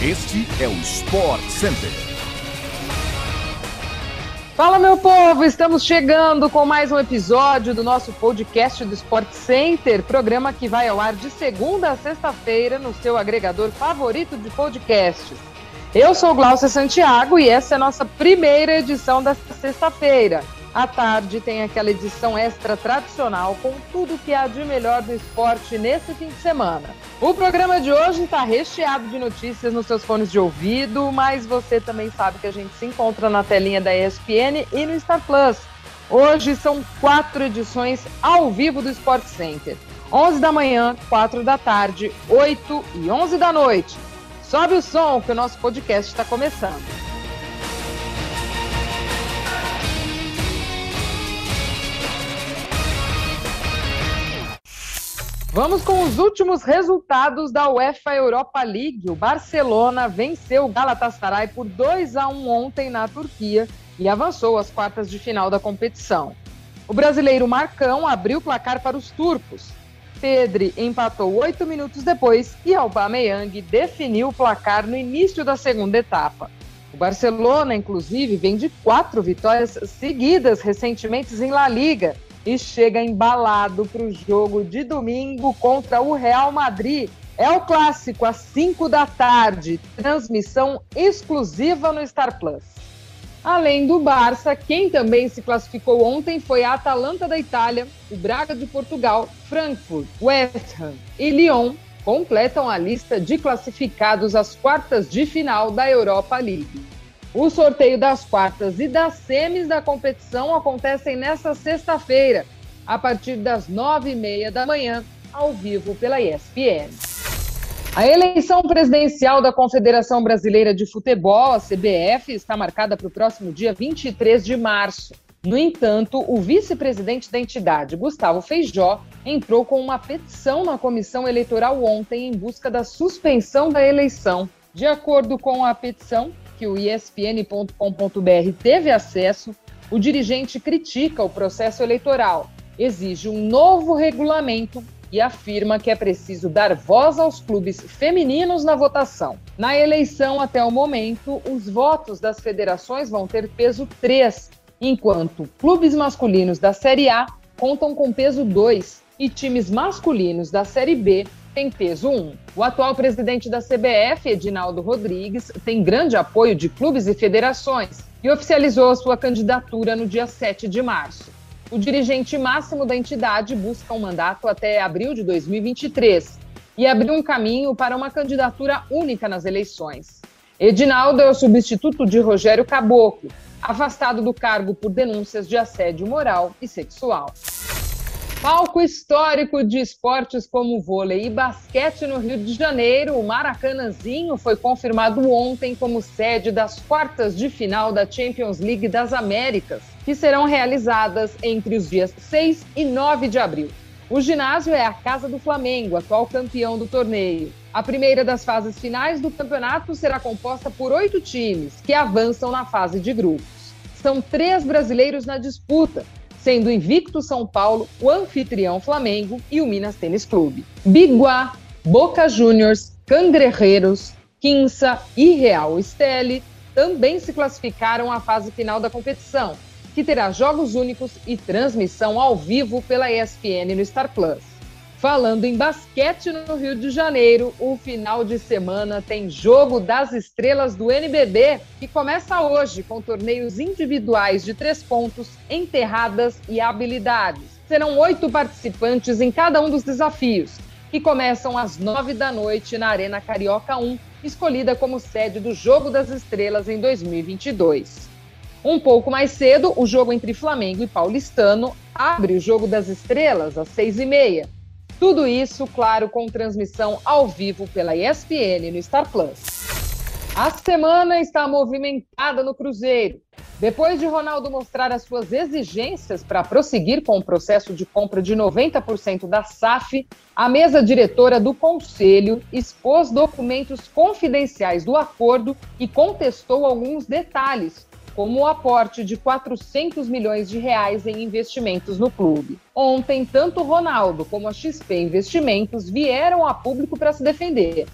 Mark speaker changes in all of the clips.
Speaker 1: Este é o Sport Center.
Speaker 2: Fala, meu povo! Estamos chegando com mais um episódio do nosso podcast do Sport Center, programa que vai ao ar de segunda a sexta-feira no seu agregador favorito de podcasts. Eu sou Glaucia Santiago e essa é a nossa primeira edição desta sexta-feira. À tarde tem aquela edição extra tradicional com tudo que há de melhor do esporte nesse fim de semana. O programa de hoje está recheado de notícias nos seus fones de ouvido, mas você também sabe que a gente se encontra na telinha da ESPN e no Star Plus. Hoje são quatro edições ao vivo do Sport Center. 11 da manhã, 4 da tarde, 8 e 11 da noite. Sobe o som que o nosso podcast está começando. Vamos com os últimos resultados da UEFA Europa League. O Barcelona venceu o Galatasaray por 2 a 1 ontem na Turquia e avançou às quartas de final da competição. O brasileiro Marcão abriu o placar para os turcos. Pedri empatou oito minutos depois e Aubameyang definiu o placar no início da segunda etapa. O Barcelona, inclusive, vem de quatro vitórias seguidas recentemente em La Liga e chega embalado para o jogo de domingo contra o Real Madrid. É o clássico às 5 da tarde, transmissão exclusiva no Star Plus. Além do Barça, quem também se classificou ontem foi a Atalanta da Itália, o Braga de Portugal, Frankfurt, West Ham e Lyon completam a lista de classificados às quartas de final da Europa League. O sorteio das quartas e das semis da competição acontecem nesta sexta-feira, a partir das nove e meia da manhã, ao vivo pela ESPN. A eleição presidencial da Confederação Brasileira de Futebol, a CBF, está marcada para o próximo dia 23 de março. No entanto, o vice-presidente da entidade, Gustavo Feijó, entrou com uma petição na comissão eleitoral ontem em busca da suspensão da eleição. De acordo com a petição, que o ESPN.com.br teve acesso, o dirigente critica o processo eleitoral, exige um novo regulamento e afirma que é preciso dar voz aos clubes femininos na votação. Na eleição, até o momento, os votos das federações vão ter peso 3, enquanto clubes masculinos da Série A contam com peso 2 e times masculinos da Série B tem peso 1. O atual presidente da CBF, Edinaldo Rodrigues, tem grande apoio de clubes e federações e oficializou a sua candidatura no dia 7 de março. O dirigente máximo da entidade busca um mandato até abril de 2023 e abriu um caminho para uma candidatura única nas eleições. Edinaldo é o substituto de Rogério Caboclo, afastado do cargo por denúncias de assédio moral e sexual. Palco histórico de esportes como vôlei e basquete no Rio de Janeiro, o Maracanãzinho foi confirmado ontem como sede das quartas de final da Champions League das Américas, que serão realizadas entre os dias 6 e 9 de abril. O ginásio é a casa do Flamengo, atual campeão do torneio. A primeira das fases finais do campeonato será composta por oito times que avançam na fase de grupos. São três brasileiros na disputa, sendo invicto São Paulo, o anfitrião Flamengo e o Minas Tênis Clube. Biguá, Boca Juniors, Cangrejeros, Quinça e Real Esteli também se classificaram à fase final da competição, que terá jogos únicos e transmissão ao vivo pela ESPN no Star Plus. Falando em basquete no Rio de Janeiro, o final de semana tem Jogo das Estrelas do NBB, que começa hoje com torneios individuais de três pontos, enterradas e habilidades. Serão oito participantes em cada um dos desafios, que começam às nove da noite na Arena Carioca 1, escolhida como sede do Jogo das Estrelas em 2022. Um pouco mais cedo, o jogo entre Flamengo e Paulistano abre o Jogo das Estrelas às seis e meia tudo isso, claro, com transmissão ao vivo pela ESPN no Star Plus. A semana está movimentada no Cruzeiro. Depois de Ronaldo mostrar as suas exigências para prosseguir com o processo de compra de 90% da SAF, a mesa diretora do Conselho expôs documentos confidenciais do acordo e contestou alguns detalhes, como o aporte de 400 milhões de reais em investimentos no clube. Ontem, tanto Ronaldo como a XP Investimentos vieram a público para se defender.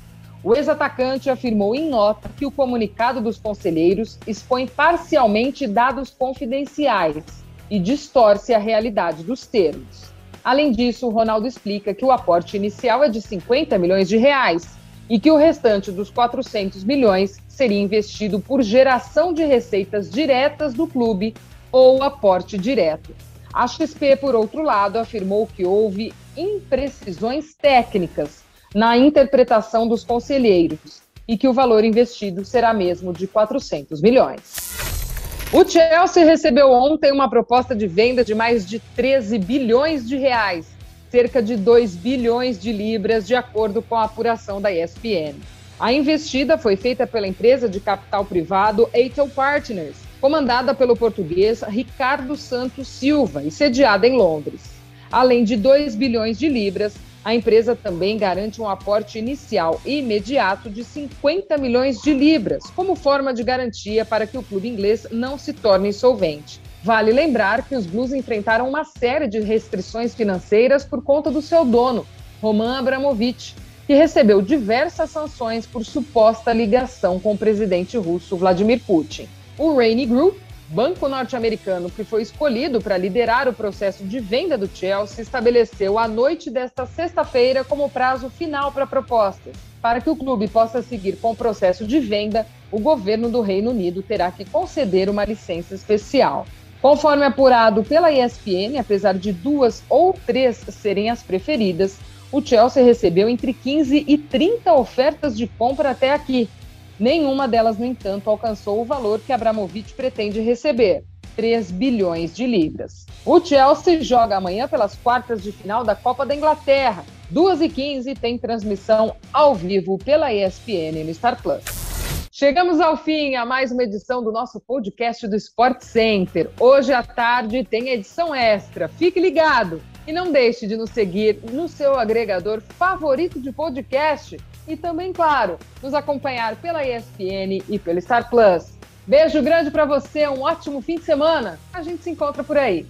Speaker 2: O ex-atacante afirmou em nota que o comunicado dos conselheiros expõe parcialmente dados confidenciais e distorce a realidade dos termos. Além disso, Ronaldo explica que o aporte inicial é de 50 milhões de reais e que o restante dos 400 milhões seria investido por geração de receitas diretas do clube ou aporte direto. A XP, por outro lado, afirmou que houve imprecisões técnicas na interpretação dos conselheiros e que o valor investido será mesmo de 400 milhões. O Chelsea recebeu ontem uma proposta de venda de mais de 13 bilhões de reais, cerca de 2 bilhões de libras, de acordo com a apuração da ESPN. A investida foi feita pela empresa de capital privado Eitel Partners, comandada pelo português Ricardo Santos Silva e sediada em Londres. Além de 2 bilhões de libras, a empresa também garante um aporte inicial e imediato de 50 milhões de libras, como forma de garantia para que o clube inglês não se torne insolvente. Vale lembrar que os Blues enfrentaram uma série de restrições financeiras por conta do seu dono, Roman Abramovich, que recebeu diversas sanções por suposta ligação com o presidente russo Vladimir Putin. O Rainy Group banco norte-americano que foi escolhido para liderar o processo de venda do Chelsea estabeleceu a noite desta sexta-feira como prazo final para propostas. Para que o clube possa seguir com o processo de venda, o governo do Reino Unido terá que conceder uma licença especial. Conforme apurado pela ESPN, apesar de duas ou três serem as preferidas, o Chelsea recebeu entre 15 e 30 ofertas de compra até aqui, Nenhuma delas, no entanto, alcançou o valor que Abramovich pretende receber. 3 bilhões de libras. O Chelsea joga amanhã pelas quartas de final da Copa da Inglaterra. 2h15 tem transmissão ao vivo pela ESPN no Star Plus. Chegamos ao fim a mais uma edição do nosso podcast do Sport Center. Hoje à tarde tem edição extra. Fique ligado e não deixe de nos seguir no seu agregador favorito de podcast e também, claro, nos acompanhar pela ESPN e pelo Star Plus. Beijo grande para você, um ótimo fim de semana. A gente se encontra por aí.